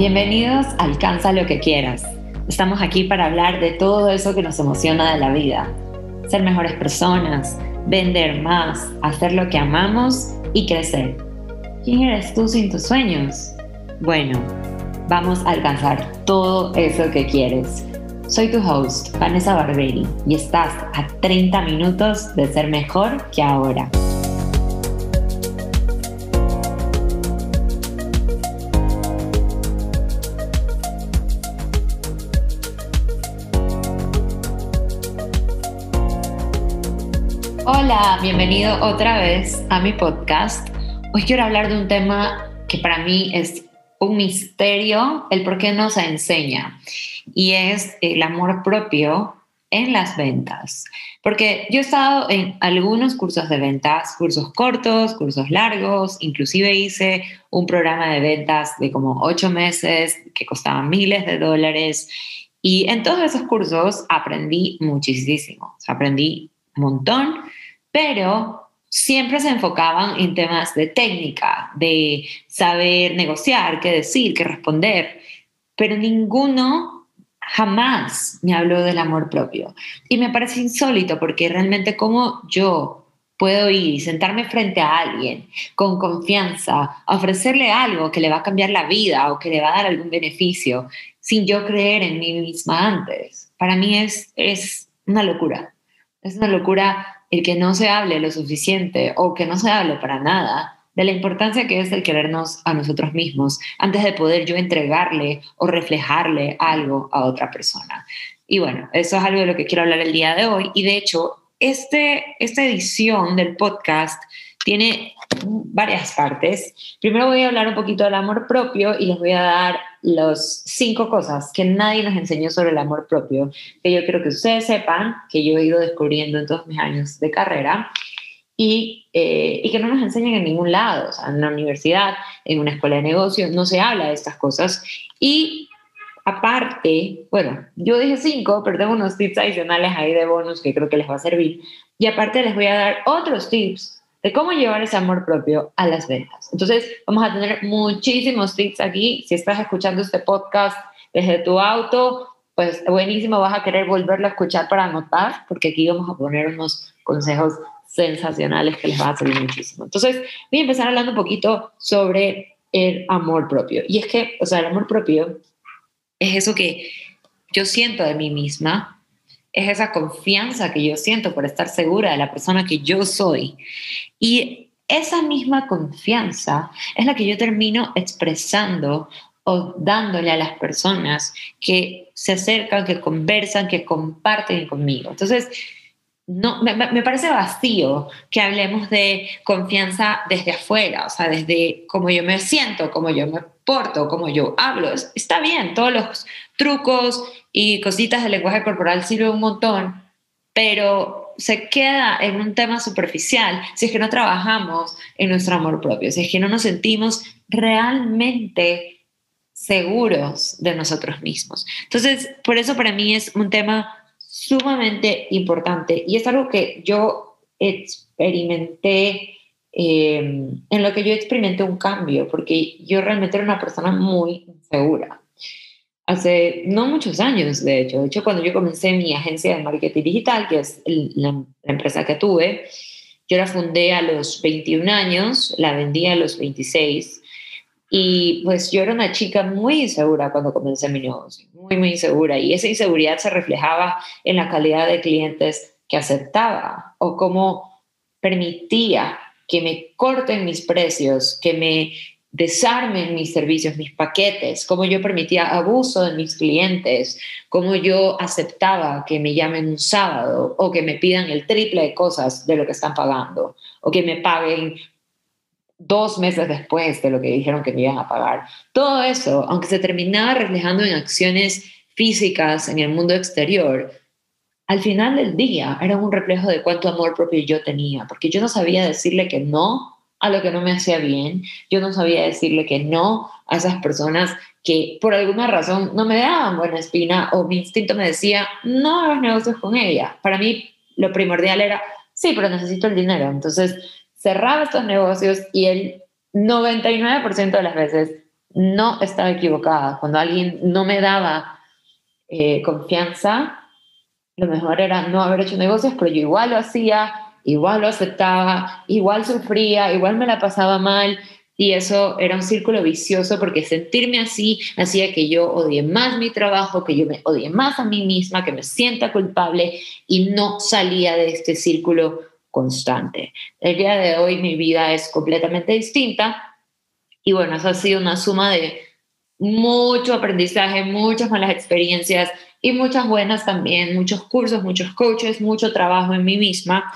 Bienvenidos a Alcanza lo que quieras. Estamos aquí para hablar de todo eso que nos emociona de la vida. Ser mejores personas, vender más, hacer lo que amamos y crecer. ¿Quién eres tú sin tus sueños? Bueno, vamos a alcanzar todo eso que quieres. Soy tu host, Vanessa Barberi, y estás a 30 minutos de ser mejor que ahora. Hola, bienvenido otra vez a mi podcast. Hoy quiero hablar de un tema que para mí es un misterio, el por qué no se enseña, y es el amor propio en las ventas. Porque yo he estado en algunos cursos de ventas, cursos cortos, cursos largos, inclusive hice un programa de ventas de como ocho meses que costaba miles de dólares. Y en todos esos cursos aprendí muchísimo, aprendí un montón pero siempre se enfocaban en temas de técnica, de saber negociar, qué decir, qué responder, pero ninguno jamás me habló del amor propio. Y me parece insólito porque realmente como yo puedo ir y sentarme frente a alguien con confianza, ofrecerle algo que le va a cambiar la vida o que le va a dar algún beneficio sin yo creer en mí misma antes. Para mí es, es una locura. Es una locura el que no se hable lo suficiente o que no se hable para nada de la importancia que es el querernos a nosotros mismos antes de poder yo entregarle o reflejarle algo a otra persona. Y bueno, eso es algo de lo que quiero hablar el día de hoy. Y de hecho, este, esta edición del podcast tiene varias partes. Primero voy a hablar un poquito del amor propio y les voy a dar las cinco cosas que nadie nos enseñó sobre el amor propio, que yo quiero que ustedes sepan, que yo he ido descubriendo en todos mis años de carrera y, eh, y que no nos enseñan en ningún lado, o sea, en la universidad, en una escuela de negocios, no se habla de estas cosas. Y aparte, bueno, yo dije cinco, pero tengo unos tips adicionales ahí de bonus que creo que les va a servir. Y aparte les voy a dar otros tips de cómo llevar ese amor propio a las ventas. Entonces, vamos a tener muchísimos tips aquí. Si estás escuchando este podcast desde tu auto, pues buenísimo, vas a querer volverlo a escuchar para anotar, porque aquí vamos a poner unos consejos sensacionales que les va a servir muchísimo. Entonces, voy a empezar hablando un poquito sobre el amor propio. Y es que, o sea, el amor propio es eso que yo siento de mí misma, es esa confianza que yo siento por estar segura de la persona que yo soy. Y esa misma confianza es la que yo termino expresando o dándole a las personas que se acercan, que conversan, que comparten conmigo. Entonces, no, me, me, parece vacío que hablemos de confianza desde afuera, o sea, desde cómo yo me siento, cómo yo me porto, cómo yo hablo. Está bien, todos los trucos y cositas del lenguaje corporal sirven un montón, pero se queda en un tema superficial si es que no trabajamos en nuestro amor propio, si es que no nos sentimos realmente seguros de nosotros mismos. Entonces, por eso para mí es un tema sumamente importante y es algo que yo experimenté, eh, en lo que yo experimenté un cambio, porque yo realmente era una persona muy insegura. Hace no muchos años, de hecho, de hecho cuando yo comencé mi agencia de marketing digital, que es la, la empresa que tuve, yo la fundé a los 21 años, la vendí a los 26 y pues yo era una chica muy insegura cuando comencé mi negocio, muy, muy insegura. Y esa inseguridad se reflejaba en la calidad de clientes que aceptaba o cómo permitía que me corten mis precios, que me desarmen mis servicios, mis paquetes, cómo yo permitía abuso de mis clientes, cómo yo aceptaba que me llamen un sábado o que me pidan el triple de cosas de lo que están pagando o que me paguen dos meses después de lo que dijeron que me iban a pagar. Todo eso, aunque se terminaba reflejando en acciones físicas en el mundo exterior, al final del día era un reflejo de cuánto amor propio yo tenía, porque yo no sabía decirle que no a lo que no me hacía bien, yo no sabía decirle que no a esas personas que por alguna razón no me daban buena espina o mi instinto me decía, no hagas negocios con ella. Para mí lo primordial era, sí, pero necesito el dinero. Entonces cerraba estos negocios y el 99% de las veces no estaba equivocada. Cuando alguien no me daba eh, confianza, lo mejor era no haber hecho negocios, pero yo igual lo hacía, igual lo aceptaba, igual sufría, igual me la pasaba mal. Y eso era un círculo vicioso porque sentirme así hacía que yo odie más mi trabajo, que yo me odie más a mí misma, que me sienta culpable y no salía de este círculo constante. El día de hoy mi vida es completamente distinta y bueno, eso ha sido una suma de mucho aprendizaje, muchas malas experiencias y muchas buenas también, muchos cursos, muchos coaches, mucho trabajo en mí misma.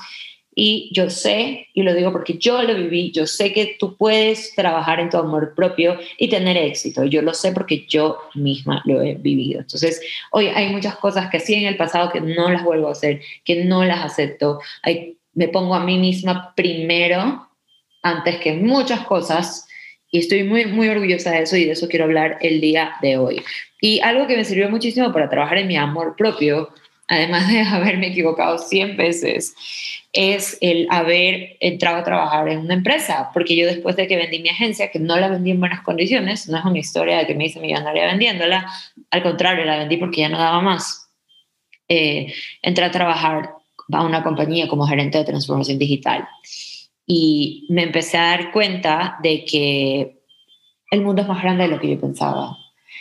Y yo sé, y lo digo porque yo lo viví, yo sé que tú puedes trabajar en tu amor propio y tener éxito. Yo lo sé porque yo misma lo he vivido. Entonces, hoy hay muchas cosas que sí en el pasado que no las vuelvo a hacer, que no las acepto. Me pongo a mí misma primero antes que muchas cosas y estoy muy, muy orgullosa de eso y de eso quiero hablar el día de hoy. Y algo que me sirvió muchísimo para trabajar en mi amor propio, además de haberme equivocado 100 veces, es el haber entrado a trabajar en una empresa, porque yo después de que vendí mi agencia, que no la vendí en buenas condiciones, no es una historia de que me hice millonaria vendiéndola, al contrario, la vendí porque ya no daba más. Eh, entré a trabajar a una compañía como gerente de transformación digital y me empecé a dar cuenta de que el mundo es más grande de lo que yo pensaba.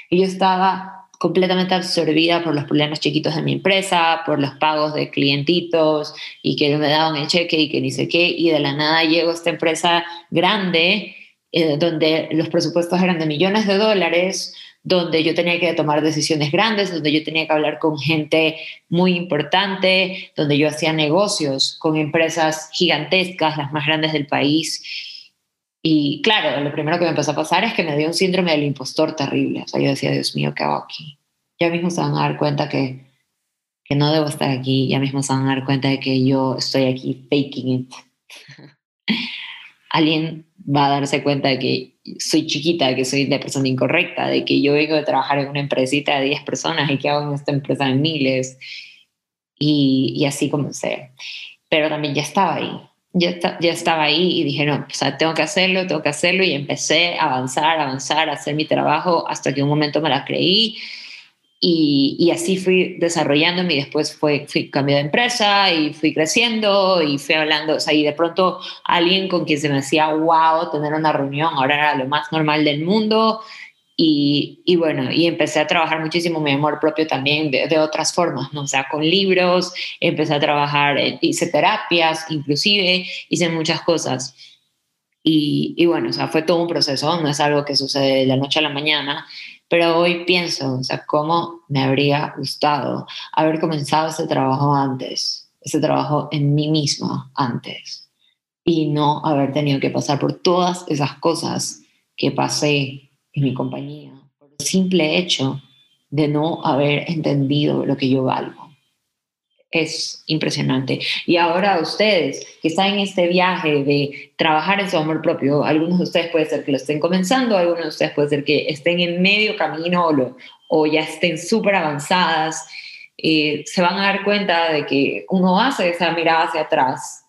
Y yo estaba completamente absorbida por los problemas chiquitos de mi empresa, por los pagos de clientitos y que me daban el cheque y que ni sé qué. Y de la nada llego a esta empresa grande eh, donde los presupuestos eran de millones de dólares, donde yo tenía que tomar decisiones grandes, donde yo tenía que hablar con gente muy importante, donde yo hacía negocios con empresas gigantescas, las más grandes del país. Y claro, lo primero que me empezó a pasar es que me dio un síndrome del impostor terrible. O sea, yo decía, Dios mío, ¿qué hago aquí? Ya mismo se van a dar cuenta que, que no debo estar aquí, ya mismo se van a dar cuenta de que yo estoy aquí faking it. Alguien va a darse cuenta de que soy chiquita, que soy la persona incorrecta, de que yo vengo de trabajar en una empresita de 10 personas y que hago en esta empresa de miles. Y, y así comencé. Pero también ya estaba ahí. Ya, ya estaba ahí y dije, no, o sea, tengo que hacerlo, tengo que hacerlo. Y empecé a avanzar, avanzar, a hacer mi trabajo hasta que un momento me la creí y, así fui desarrollándome y después fue, fui de empresa y fui creciendo y fui hablando, o sea, y de pronto alguien con quien se me hacía wow tener una reunión, ahora era lo más normal del mundo y, y bueno, y empecé a trabajar muchísimo mi amor propio también de, de, otras formas, ¿no? O sea, con libros, empecé a trabajar, hice terapias, inclusive hice muchas cosas. Y, y bueno, o sea, fue todo un proceso, no es algo que sucede de la noche a la mañana, pero hoy pienso, o sea, cómo me habría gustado haber comenzado ese trabajo antes, ese trabajo en mí mismo antes, y no haber tenido que pasar por todas esas cosas que pasé en mi compañía, por el simple hecho de no haber entendido lo que yo valgo es impresionante. Y ahora ustedes que están en este viaje de trabajar en su amor propio, algunos de ustedes puede ser que lo estén comenzando, algunos de ustedes puede ser que estén en medio camino o, o ya estén súper avanzadas, eh, se van a dar cuenta de que uno hace esa mirada hacia atrás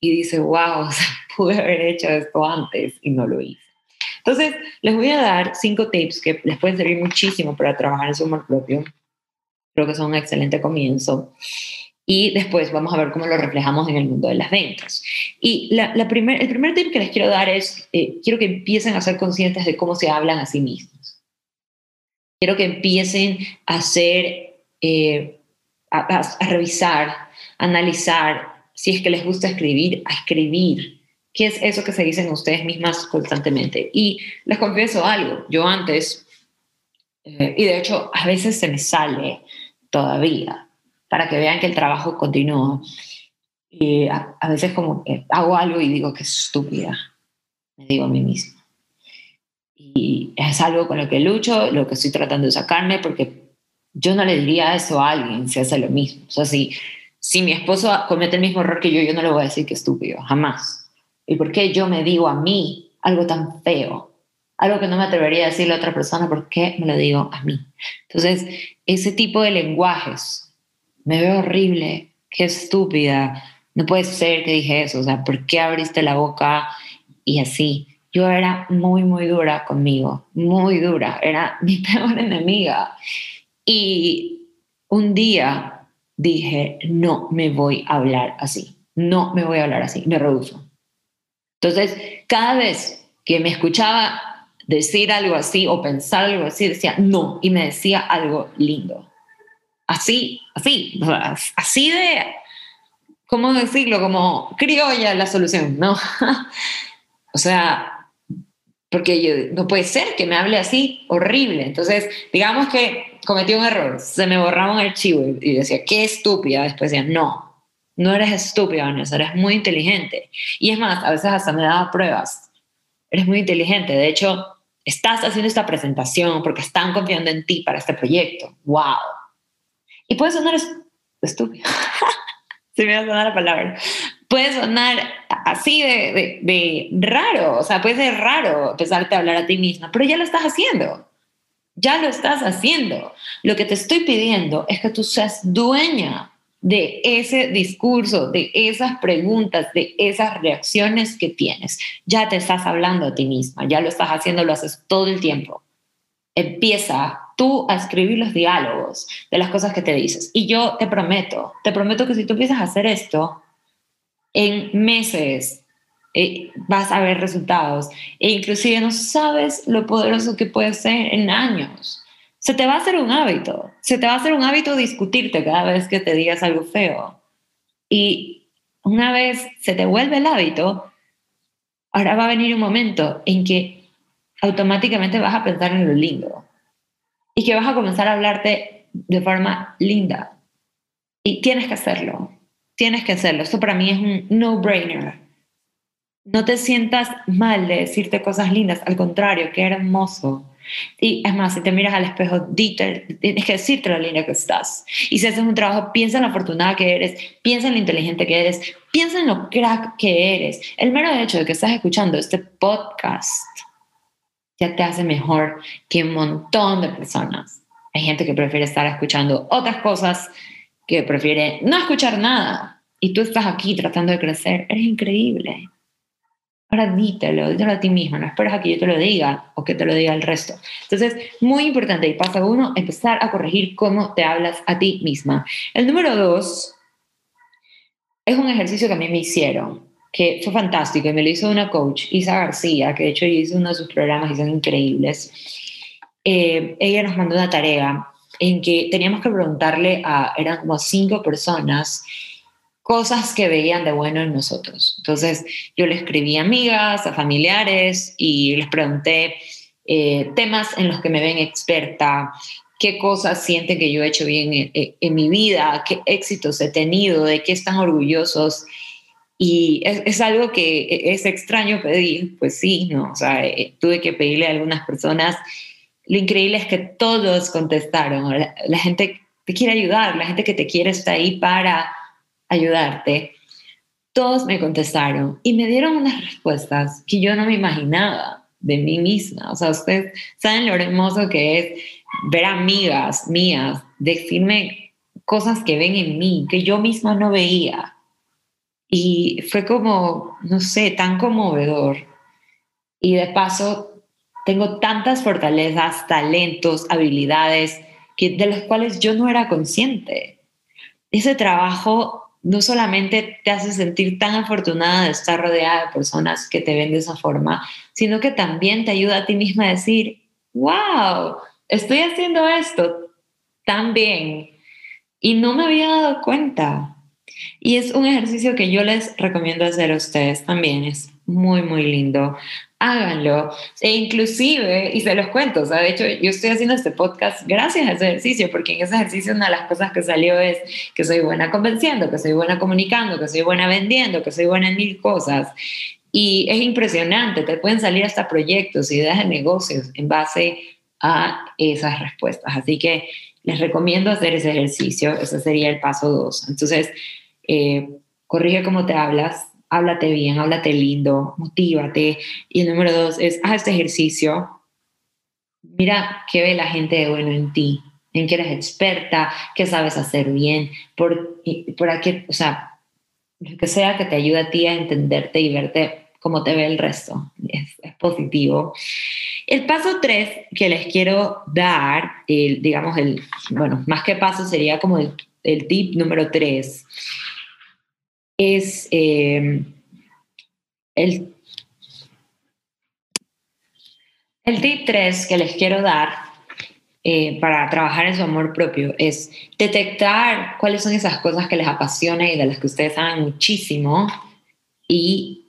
y dice, wow, pude haber hecho esto antes y no lo hice. Entonces, les voy a dar cinco tips que les pueden servir muchísimo para trabajar en su amor propio Creo que son un excelente comienzo. Y después vamos a ver cómo lo reflejamos en el mundo de las ventas. Y la, primer, el primer tip que les quiero dar es, eh, quiero que empiecen a ser conscientes de cómo se hablan a sí mismos. Quiero que empiecen a hacer, eh, a, a revisar, a analizar, si es que les gusta escribir, a escribir. ¿Qué es eso que se dicen ustedes mismas constantemente? Y les confieso algo, yo antes, eh, y de hecho a veces se me sale, todavía, para que vean que el trabajo continúa. Y a, veces como hago algo y digo que estúpida, me digo a mí misma. Y es algo con lo que lucho, lo que estoy tratando de sacarme, porque yo no le diría eso a alguien si hace lo mismo. O sea, si, si mi esposo comete el mismo error que yo, yo no le voy a decir que estúpido, jamás. ¿Y por qué yo me digo a mí algo tan feo? Algo que no me atrevería a decirle a otra persona, ¿por qué me lo digo a mí? Entonces, ese tipo de lenguajes, me veo horrible, qué estúpida, no puede ser que dije eso, o sea, ¿por qué abriste la boca y así? yo era muy, muy dura conmigo, muy dura, era mi peor enemiga. Y un día dije, no me voy a hablar así, no me voy a hablar así, me rehuso. Entonces, cada vez que me escuchaba decir algo así o pensar algo así, decía no, y me decía algo lindo. Así, así, así de, ¿cómo decirlo? Como criolla la solución, ¿no? o sea, porque yo, no puede ser que me hable así, horrible. Entonces, digamos que cometí un error, se me borraba un archivo y, decía, qué estúpida. Después decía, no, no eres estúpida, Vanessa, eres muy inteligente. Y es más, a veces hasta me daba pruebas. Eres muy inteligente. De hecho, estás haciendo esta presentación porque están confiando en ti para este proyecto. ¡Wow! Y puede sonar estúpido. Se me va a sonar la palabra puede sonar así de, de, raro, o sea, puede ser raro empezarte a hablar a ti misma, pero ya lo estás haciendo. Ya lo estás haciendo. Lo que te estoy pidiendo es que tú seas dueña de ese discurso, de esas preguntas, de esas reacciones que tienes. Ya te estás hablando a ti misma, ya lo estás haciendo, lo haces todo el tiempo. Empieza tú a escribir los diálogos de las cosas que te dices. Y yo te prometo, te prometo que si tú empiezas a hacer esto, en meses eh, vas a ver resultados e inclusive no sabes lo poderoso que puede ser en años. Se te va a hacer un hábito, se te va a hacer un hábito discutirte cada vez que te digas algo feo. Y una vez se te vuelve el hábito, ahora va a venir un momento en que automáticamente vas a pensar en lo lindo y que vas a comenzar a hablarte de forma linda. Y tienes que hacerlo tienes que hacerlo. Esto para mí es un no-brainer. No te sientas mal de decirte cosas lindas, al contrario, qué hermoso. Y es más, si te miras al espejo, tienes que decirte lo linda que estás. Y si haces un trabajo, piensa en lo afortunada que eres, piensa en lo inteligente que eres, piensa en lo crack que eres. El mero hecho de que estás escuchando este podcast ya te hace mejor que un montón de personas. Hay gente que prefiere estar escuchando otras cosas que prefiere no escuchar nada y tú estás aquí tratando de crecer, eres increíble. Ahora dítelo, dítelo a ti mismo, no esperas a que yo te lo diga o que te lo diga el resto. Entonces, muy importante, y paso uno, empezar a corregir cómo te hablas a ti misma. El número dos es un ejercicio que a mí me hicieron, que fue fantástico, y me lo hizo una coach, Isa García, que de hecho hizo uno de sus programas y son increíbles. Eh, ella nos mandó una tarea en que teníamos que preguntarle a, eran como cinco personas, cosas que veían de bueno en nosotros. Entonces yo le escribí a amigas, a familiares y les pregunté eh, temas en los que me ven experta, qué cosas sienten que yo he hecho bien en, mi vida, qué éxitos he tenido, de qué están orgullosos. Y es, algo que es extraño pedir, pues sí, ¿no? O sea, eh, tuve que pedirle a algunas personas lo increíble es que todos contestaron. La, gente te quiere ayudar, la gente que te quiere está ahí para ayudarte. Todos me contestaron y me dieron unas respuestas que yo no me imaginaba de mí misma. O sea, ustedes saben lo hermoso que es ver amigas mías decirme cosas que ven en mí, que yo misma no veía. Y fue como, no sé, tan conmovedor. Y de paso, tengo tantas fortalezas, talentos, habilidades que, de los cuales yo no era consciente. Ese trabajo no solamente te hace sentir tan afortunada de estar rodeada de personas que te ven de esa forma, sino que también te ayuda a ti misma a decir, wow, estoy haciendo esto tan bien y no me había dado cuenta. Y es un ejercicio que yo les recomiendo hacer a ustedes también, es muy, muy lindo háganlo. E inclusive, y se los cuento, o de hecho yo estoy haciendo este podcast gracias a ese ejercicio, porque en ese ejercicio una de las cosas que salió es que soy buena convenciendo, que soy buena comunicando, que soy buena vendiendo, que soy buena en mil cosas. Y es impresionante, te pueden salir hasta proyectos, ideas de negocios en base a esas respuestas. Así que les recomiendo hacer ese ejercicio, ese sería el paso dos. Entonces, eh, corrige cómo te hablas, háblate bien, háblate lindo, motívate. Y el número dos es, haz este ejercicio. Mira qué ve la gente de bueno en ti, en qué eres experta, qué sabes hacer bien, por, por aquí, o sea, lo que sea que te ayude a ti a entenderte y verte cómo te ve el resto. Es, positivo. El paso tres que les quiero dar, digamos, el, bueno, más que paso sería como el, tip número tres, es eh, el, el tip tres que les quiero dar eh, para trabajar en su amor propio es detectar cuáles son esas cosas que les apasionan y de las que ustedes saben muchísimo y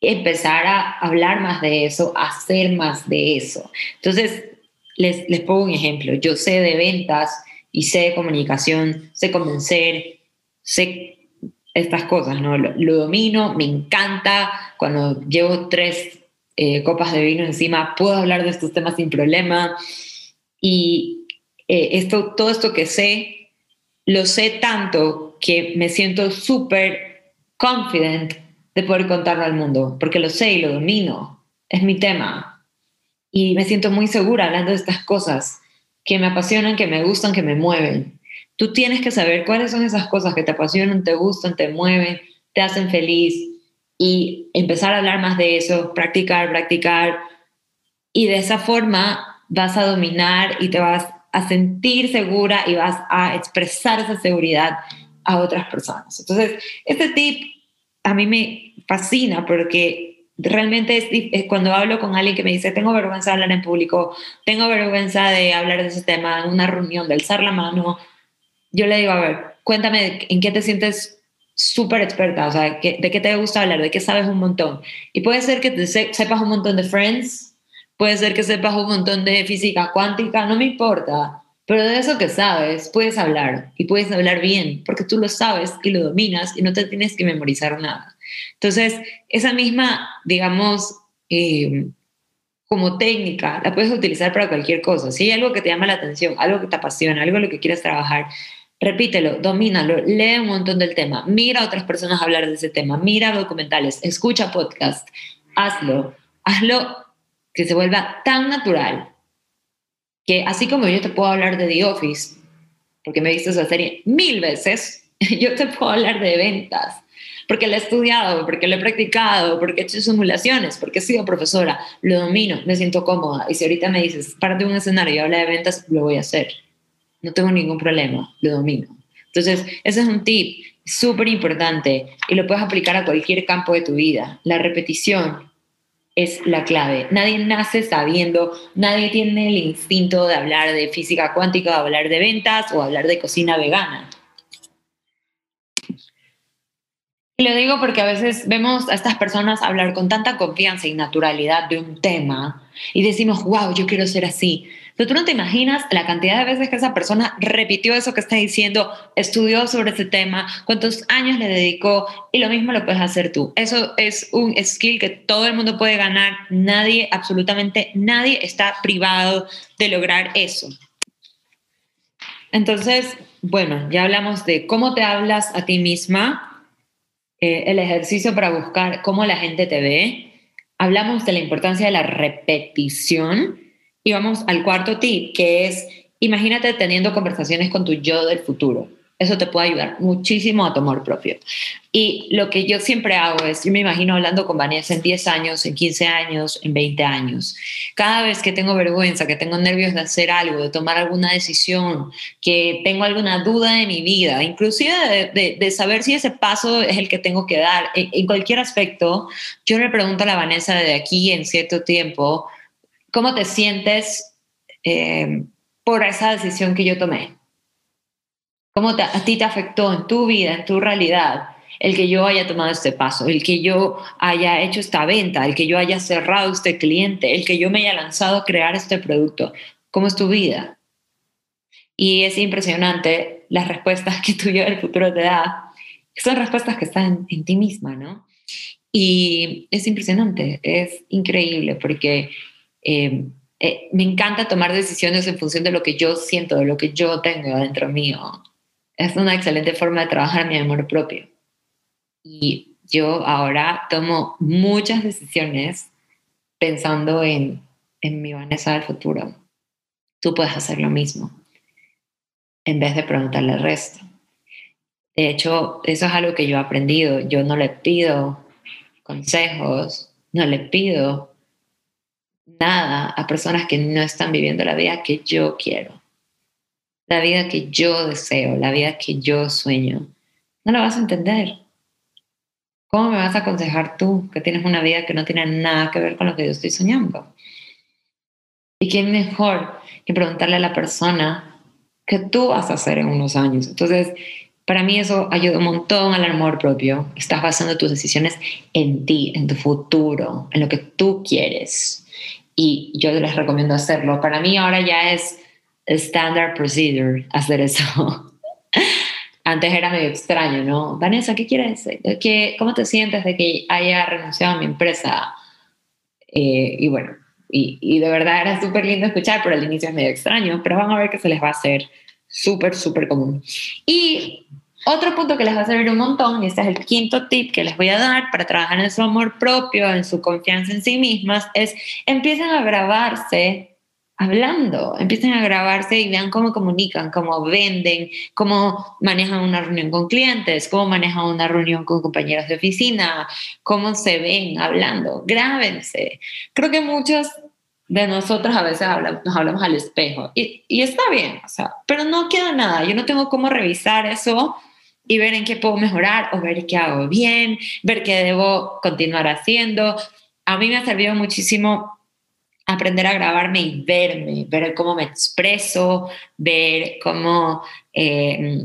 empezar a hablar más de eso, hacer más de eso. Entonces, les, les pongo un ejemplo. Yo sé de ventas y sé de comunicación, sé convencer, sé estas cosas, ¿no? Lo, domino, me encanta. Cuando llevo tres eh, copas de vino encima, puedo hablar de estos temas sin problema. Y eh, esto, todo esto que sé, lo sé tanto que me siento súper confident de poder contarlo al mundo, porque lo sé y lo domino. Es mi tema. Y me siento muy segura hablando de estas cosas que me apasionan, que me gustan, que me mueven. Tú tienes que saber cuáles son esas cosas que te apasionan, te gustan, te mueven, te hacen feliz y empezar a hablar más de eso, practicar, practicar. Y de esa forma vas a dominar y te vas a sentir segura y vas a expresar esa seguridad a otras personas. Entonces, este tip a mí me fascina porque realmente es, cuando hablo con alguien que me dice, tengo vergüenza de hablar en público, tengo vergüenza de hablar de ese tema en una reunión, de alzar la mano, yo le digo, a ver, cuéntame en qué te sientes súper experta, o sea, de qué te gusta hablar, de qué sabes un montón. Y puede ser que sepas un montón de Friends, Puede ser que sepas un montón de física cuántica, no me importa. Pero de eso que sabes, puedes hablar y puedes hablar bien, porque tú lo sabes y lo dominas y no te tienes que memorizar nada. Entonces, esa misma, digamos, eh, como técnica, la puedes utilizar para cualquier cosa. Si hay algo que te llama la atención, algo que te apasiona, algo en lo que quieres trabajar, repítelo, domínalo, lee un montón del tema, mira a otras personas hablar de ese tema, mira documentales, escucha podcast, hazlo, hazlo que se vuelva tan natural que así como yo te puedo hablar de The Office, porque me he visto esa serie mil veces, yo te puedo hablar de ventas, porque lo he estudiado, porque lo he practicado, porque he hecho simulaciones, porque he sido profesora, lo domino, me siento cómoda. Y si ahorita me dices, párate un escenario y habla de ventas, lo voy a hacer. No tengo ningún problema, lo domino. Entonces, ese es un tip súper importante y lo puedes aplicar a cualquier campo de tu vida. La repetición, es la clave. Nadie nace sabiendo, nadie tiene el instinto de hablar de física cuántica, de hablar de ventas o hablar de cocina vegana. Y lo digo porque a veces vemos a estas personas hablar con tanta confianza y naturalidad de un tema y decimos, wow, yo quiero ser así. Pero tú no te imaginas la cantidad de veces que esa persona repitió eso que está diciendo, estudió sobre ese tema, cuántos años le dedicó y lo mismo lo puedes hacer tú. Eso es un skill que todo el mundo puede ganar. Nadie, absolutamente nadie está privado de lograr eso. Entonces, bueno, ya hablamos de cómo te hablas a ti misma, eh, el ejercicio para buscar cómo la gente te ve. Hablamos de la importancia de la repetición y vamos al cuarto tip, que es, imagínate teniendo conversaciones con tu yo del futuro. Eso te puede ayudar muchísimo a tomar propio. Y lo que yo siempre hago es, yo me imagino hablando con Vanessa en 10 años, en 15 años, en 20 años. Cada vez que tengo vergüenza, que tengo nervios de hacer algo, de tomar alguna decisión, que tengo alguna duda de mi vida, inclusive de, saber si ese paso es el que tengo que dar, en, en cualquier aspecto, yo le pregunto a la Vanessa de aquí en cierto tiempo, ¿Cómo te sientes eh, por esa decisión que yo tomé? ¿Cómo a ti te afectó en tu vida, en tu realidad, el que yo haya tomado este paso, el que yo haya hecho esta venta, el que yo haya cerrado este cliente, el que yo me haya lanzado a crear este producto? ¿Cómo es tu vida? Y es impresionante las respuestas que tu yo del futuro te da. Son respuestas que están en ti misma, ¿no? Y es impresionante, es increíble porque eh, eh, me encanta tomar decisiones en función de lo que yo siento, de lo que yo tengo dentro mío. Es una excelente forma de trabajar mi amor propio. Y yo ahora tomo muchas decisiones pensando en, en mi Vanessa del futuro. Tú puedes hacer lo mismo en vez de preguntarle al resto. De hecho, eso es algo que yo he aprendido. Yo no le pido consejos, no le pido nada a personas que no están viviendo la vida que yo quiero, la vida que yo deseo, la vida que yo sueño. No la vas a entender. ¿Cómo me vas a aconsejar tú que tienes una vida que no tiene nada que ver con lo que yo estoy soñando? ¿Y quién mejor que preguntarle a la persona qué tú vas a hacer en unos años? Entonces, para mí eso ayuda un montón al amor propio. Estás basando tus decisiones en ti, en tu futuro, en lo que tú quieres. Y yo les recomiendo hacerlo. Para mí ahora ya es standard procedure hacer eso. Antes era medio extraño, ¿no? Vanessa, ¿qué quieres? ¿Qué, ¿Cómo te sientes de que haya renunciado a mi empresa? Eh, y bueno, y, y, de verdad era súper lindo escuchar, pero al inicio es medio extraño, pero van a ver que se les va a hacer súper, súper común. Y otro punto que les va a servir un montón, y este es el quinto tip que les voy a dar para trabajar en su amor propio, en su confianza en sí mismas, es empiecen a grabarse hablando, empiecen a grabarse y vean cómo comunican, cómo venden, cómo manejan una reunión con clientes, cómo manejan una reunión con compañeros de oficina, cómo se ven hablando. Grábense. Creo que muchos de nosotros a veces nos hablamos al espejo y, y está bien, o sea, pero no queda nada. Yo no tengo cómo revisar eso y ver en qué puedo mejorar o ver qué hago bien, ver qué debo continuar haciendo. A mí me ha servido muchísimo aprender a grabarme y verme, ver cómo me expreso, ver cómo eh,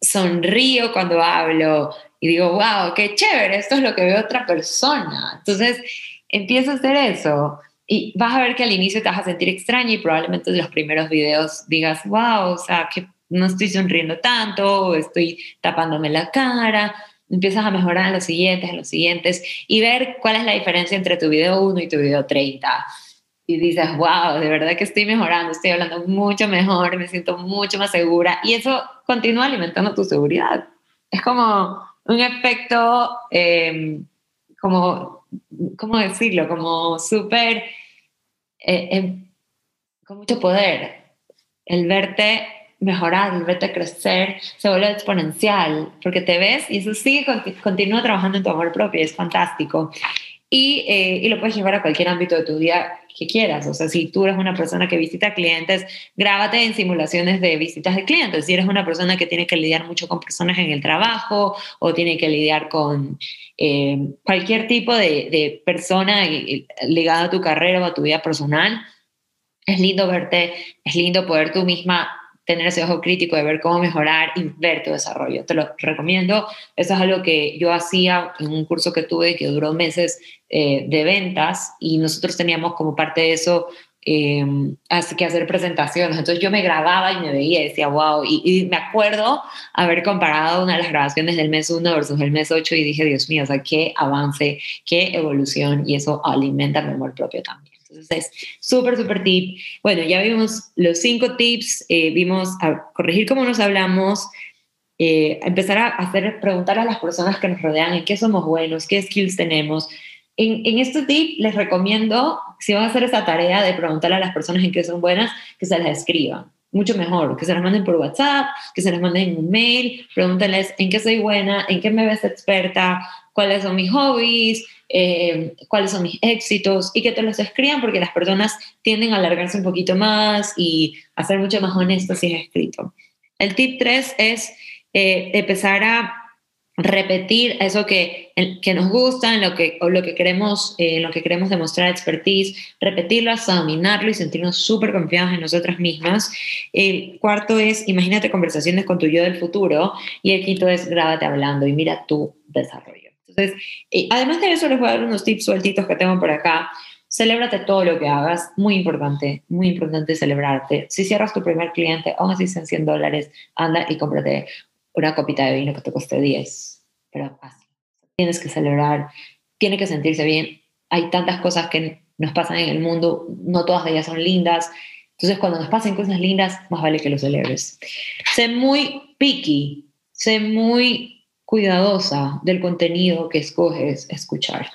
sonrío cuando hablo y digo, wow, qué chévere, esto es lo que ve otra persona. Entonces, empiezo a hacer eso y vas a ver que al inicio te vas a sentir extraño y probablemente en los primeros videos digas, wow, o sea, que no estoy sonriendo tanto, estoy tapándome la cara. Empiezas a mejorar en los siguientes, en los siguientes y ver cuál es la diferencia entre tu video 1 y tu video 30 y dices, wow, de verdad que estoy mejorando, estoy hablando mucho mejor, me siento mucho más segura y eso continúa alimentando tu seguridad. Es como un efecto, em, como, ¿cómo decirlo? Como súper, eh, em, con mucho poder. El verte mejorar, verte crecer, se vuelve exponencial, porque te ves y eso sigue, continúa trabajando en tu amor propio, es fantástico. Y, eh, y, lo puedes llevar a cualquier ámbito de tu vida que quieras. O sea, si tú eres una persona que visita clientes, grábate en simulaciones de visitas de clientes. Si eres una persona que tiene que lidiar mucho con personas en el trabajo o tiene que lidiar con eh, cualquier tipo de, de persona ligada a tu carrera o a tu vida personal, es lindo verte, es lindo poder tú misma tener ese ojo crítico de ver cómo mejorar y ver tu desarrollo. Te lo recomiendo. Eso es algo que yo hacía en un curso que tuve que duró meses eh, de ventas y nosotros teníamos como parte de eso eh, que hacer presentaciones. Entonces yo me grababa y me veía y decía, wow, y, y, me acuerdo haber comparado una de las grabaciones del mes 1 versus el mes 8 y dije, Dios mío, o sea, qué avance, qué evolución y eso alimenta mi amor propio también. Entonces, súper, súper tip. Bueno, ya vimos los cinco tips, eh, vimos a corregir cómo nos hablamos, eh, empezar a hacer, preguntar a las personas que nos rodean en qué somos buenos, qué skills tenemos. En, en este tip les recomiendo, si van a hacer esa tarea de preguntar a las personas en qué son buenas, que se las escriban. Mucho mejor, que se las manden por WhatsApp, que se las manden en un mail, pregúntenles en qué soy buena, en qué me ves experta, cuáles son mis hobbies, eh, cuáles son mis éxitos y que te los escriban porque las personas tienden a alargarse un poquito más y a ser mucho más honestos si es escrito. El tip 3 es eh, empezar a repetir eso que, que nos gusta, en lo que, o lo que queremos, eh, lo que queremos demostrar expertise, repetirlo hasta dominarlo y sentirnos súper confiados en nosotras mismas. El cuarto es, imagínate conversaciones con tu yo del futuro. Y el quinto es, grábate hablando y mira tu desarrollo. Entonces, eh, además de eso, les voy a dar unos tips sueltitos que tengo por acá. Celébrate todo lo que hagas, muy importante, muy importante celebrarte. Si cierras tu primer cliente, aún así sean 100 dólares, anda y cómprate una copita de vino que te cueste 10. Pero así, tienes que celebrar, tiene que sentirse bien. Hay tantas cosas que nos pasan en el mundo, no todas de ellas son lindas. Entonces, cuando nos pasen cosas lindas, más vale que lo celebres. Sé muy picky, sé muy cuidadosa del contenido que escoges escuchar.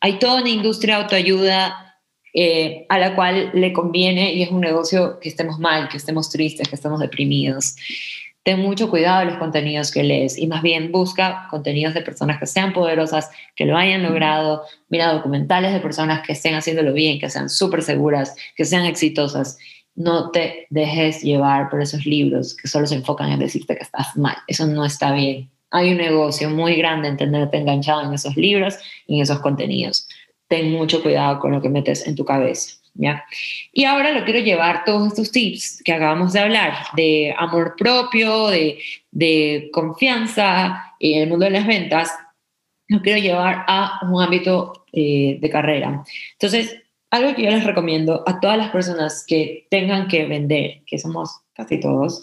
Hay toda una industria de autoayuda eh, a la cual le conviene y es un negocio que estemos mal, que estemos tristes, que estemos deprimidos. ten mucho cuidado de los contenidos que lees y más bien busca contenidos de personas que sean poderosas, que lo hayan logrado, mira documentales de personas que estén haciéndolo bien, que sean súper seguras, que sean exitosas. No te dejes llevar por esos libros que solo se enfocan en decirte que estás mal. Eso no está bien. Hay un negocio muy grande en tenerte enganchado en esos libros y en esos contenidos. Ten mucho cuidado con lo que metes en tu cabeza. ¿ya? Y ahora lo quiero llevar todos estos tips que acabamos de hablar, de amor propio, de, de confianza en el mundo de las ventas, lo quiero llevar a un ámbito eh, de carrera. Entonces, algo que yo les recomiendo a todas las personas que tengan que vender, que somos casi todos,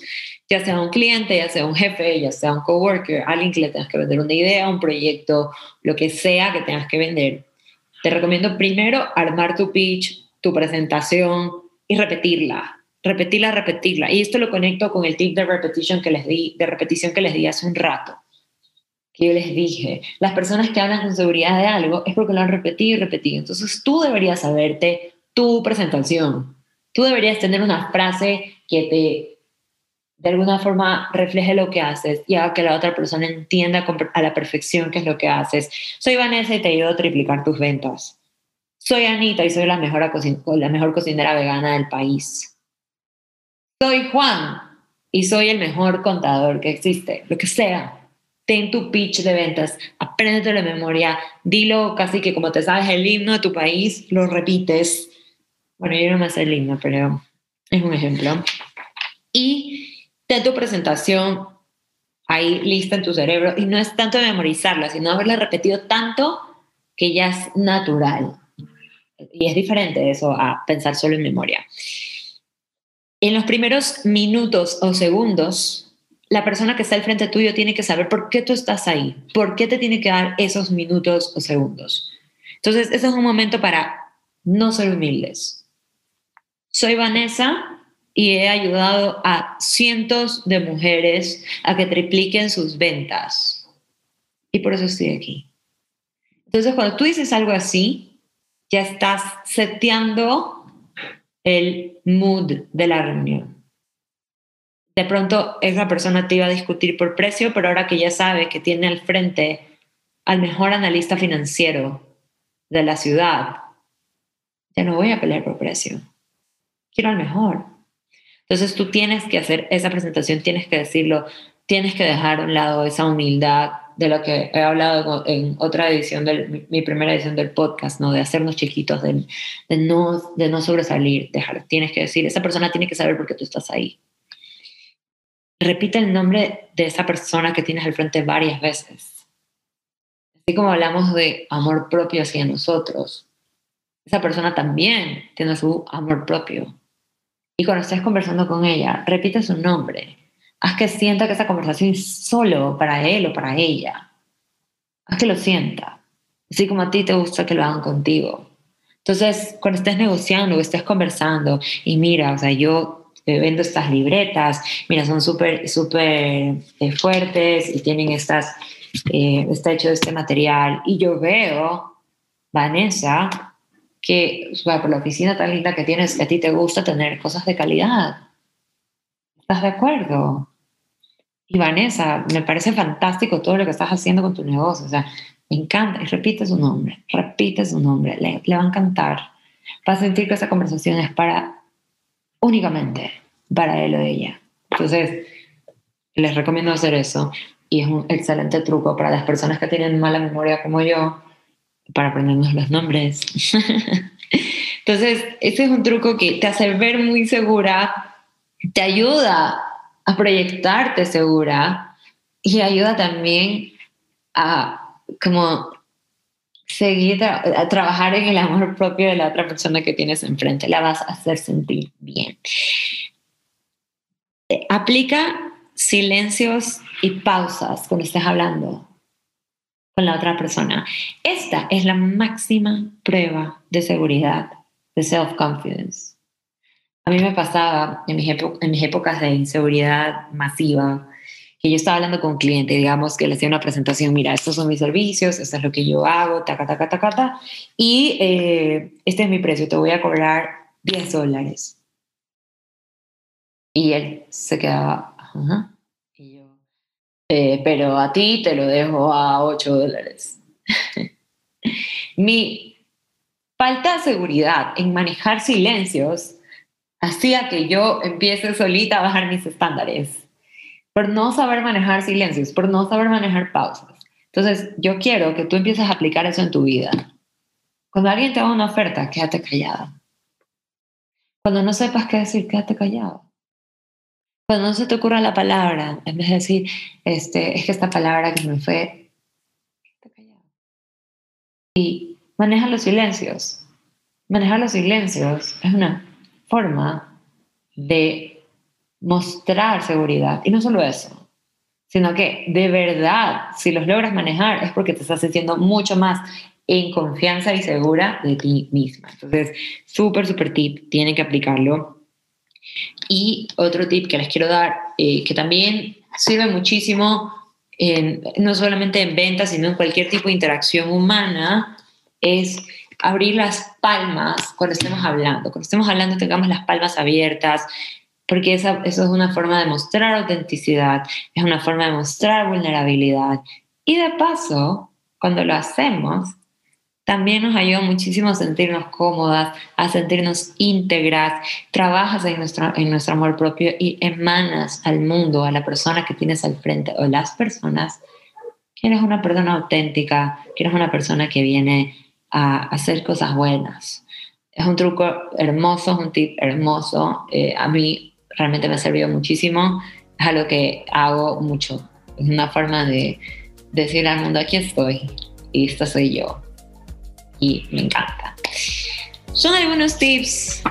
ya sea un cliente, ya sea un jefe, ya sea un coworker, alguien que le tengas que vender una idea, un proyecto, lo que sea que tengas que vender, te recomiendo primero armar tu pitch tu presentación y repetirla, repetirla, repetirla. Y esto lo conecto con el tip de repetition que les di, de repetición que les di hace un rato. Que yo les dije, las personas que hablan con seguridad de algo es porque lo han repetido y repetido. Entonces tú deberías saberte tu presentación. Tú deberías tener una frase que te de alguna forma refleje lo que haces y haga que la otra persona entienda a la perfección qué es lo que haces. Soy Vanessa y te ayudo a triplicar tus ventas. Soy Anita y soy la mejor, la mejor cocinera vegana del país. Soy Juan y soy el mejor contador que existe, lo que sea. Ten tu pitch de ventas, apréndete de memoria, dilo casi que como te sabes el himno de tu país, lo repites. Bueno, yo no me sé el himno, pero es un ejemplo. Y ten tu presentación ahí lista en tu cerebro y no es tanto memorizarla, sino haberla repetido tanto que ya es natural. Y es diferente eso a pensar solo en memoria. En los primeros minutos o segundos, la persona que está al frente tuyo tiene que saber por qué tú estás ahí, por qué te tiene que dar esos minutos o segundos. Entonces, ese es un momento para no ser humildes. Soy Vanessa y he ayudado a cientos de mujeres a que tripliquen sus ventas. Y por eso estoy aquí. Entonces, cuando tú dices algo así, ya estás seteando el mood de la reunión. De pronto esa persona te iba a discutir por precio, pero ahora que ya sabe que tiene al frente al mejor analista financiero de la ciudad, ya no voy a pelear por precio. Quiero al mejor. Entonces tú tienes que hacer esa presentación, tienes que decirlo, tienes que dejar a un lado esa humildad, de lo que he hablado en otra edición, de mi primera edición del podcast, ¿no? De hacernos chiquitos, de, de, no, de no sobresalir, dejar, tienes que decir, esa persona tiene que saber por qué tú estás ahí. Repite el nombre de esa persona que tienes al frente varias veces. Así como hablamos de amor propio hacia nosotros, esa persona también tiene su amor propio. Y cuando estés conversando con ella, repite su nombre Haz que sienta que esa conversación es solo para él o para ella. Haz que lo sienta. Así como a ti te gusta que lo hagan contigo. Entonces, cuando estés negociando o estés conversando y mira, o sea, yo te vendo estas libretas, mira, son súper, súper eh, fuertes y tienen estas, eh, está hecho de este material. Y yo veo, Vanessa, que por la oficina tan linda que tienes, que a ti te gusta tener cosas de calidad. ¿Estás de acuerdo? Y Vanessa, me parece fantástico todo lo que estás haciendo con tu negocio. O sea, me encanta. Y repite su nombre, repite su nombre. Le, le va a encantar. Va a sentir que esa conversación es para, únicamente para él o ella. Entonces, les recomiendo hacer eso. Y es un excelente truco para las personas que tienen mala memoria como yo, para aprendernos los nombres. Entonces, ese es un truco que te hace ver muy segura, te ayuda a proyectarte segura y ayuda también a como seguir a trabajar en el amor propio de la otra persona que tienes enfrente. La vas a hacer sentir bien. Aplica silencios y pausas cuando estés hablando con la otra persona. Esta es la máxima prueba de seguridad, de self-confidence. A mí me pasaba en mis, en mis épocas de inseguridad masiva, que yo estaba hablando con un cliente, digamos, que le hacía una presentación, mira, estos son mis servicios, esto es lo que yo hago, taca, taca, taca, taca, y eh, este es mi precio, te voy a cobrar 10 dólares. Y él se quedaba, eh, pero a ti te lo dejo a 8 dólares. Mi falta de seguridad en manejar silencios hacía que yo empiece solita a bajar mis estándares por no saber manejar silencios, por no saber manejar pausas. Entonces, yo quiero que tú empieces a aplicar eso en tu vida. Cuando alguien te haga una oferta, quédate callada. Cuando no sepas qué decir, quédate callado. Cuando no se te ocurra la palabra, en vez de decir, este, es que esta palabra que me fue, quédate callado. Y maneja los silencios. Manejar los silencios es una forma de mostrar seguridad. Y no solo eso, sino que de verdad, si los logras manejar, es porque te estás sintiendo mucho más en confianza y segura de ti misma. Entonces, súper, súper tip, tienen que aplicarlo. Y otro tip que les quiero dar, eh, que también sirve muchísimo, no solamente en ventas, sino en cualquier tipo de interacción humana, es abrir las palmas cuando estemos hablando. Cuando estemos hablando tengamos las palmas abiertas, porque esa, eso es una forma de mostrar autenticidad, es una forma de mostrar vulnerabilidad. Y de paso, cuando lo hacemos, también nos ayuda muchísimo a sentirnos cómodas, a sentirnos íntegras, trabajas en nuestro, en nuestro amor propio y emanas al mundo, a la persona que tienes al frente o las personas, que eres una persona auténtica, que eres una persona que viene a hacer cosas buenas. Es un truco hermoso, es un tip hermoso. Eh, a mí realmente me ha servido muchísimo. Es algo que hago mucho. Es una forma de decir al mundo, aquí estoy y esta soy yo. Y me encanta. Son algunos tips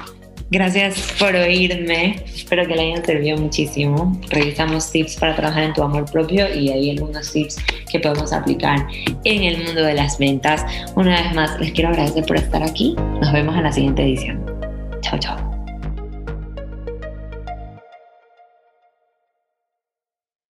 Gracias por oírme. Espero que le hayan servido muchísimo. Revisamos tips para trabajar en tu amor propio y hay algunos tips que podemos aplicar en el mundo de las ventas. Una vez más, les quiero agradecer por estar aquí. Nos vemos en la siguiente edición. Chao, chao.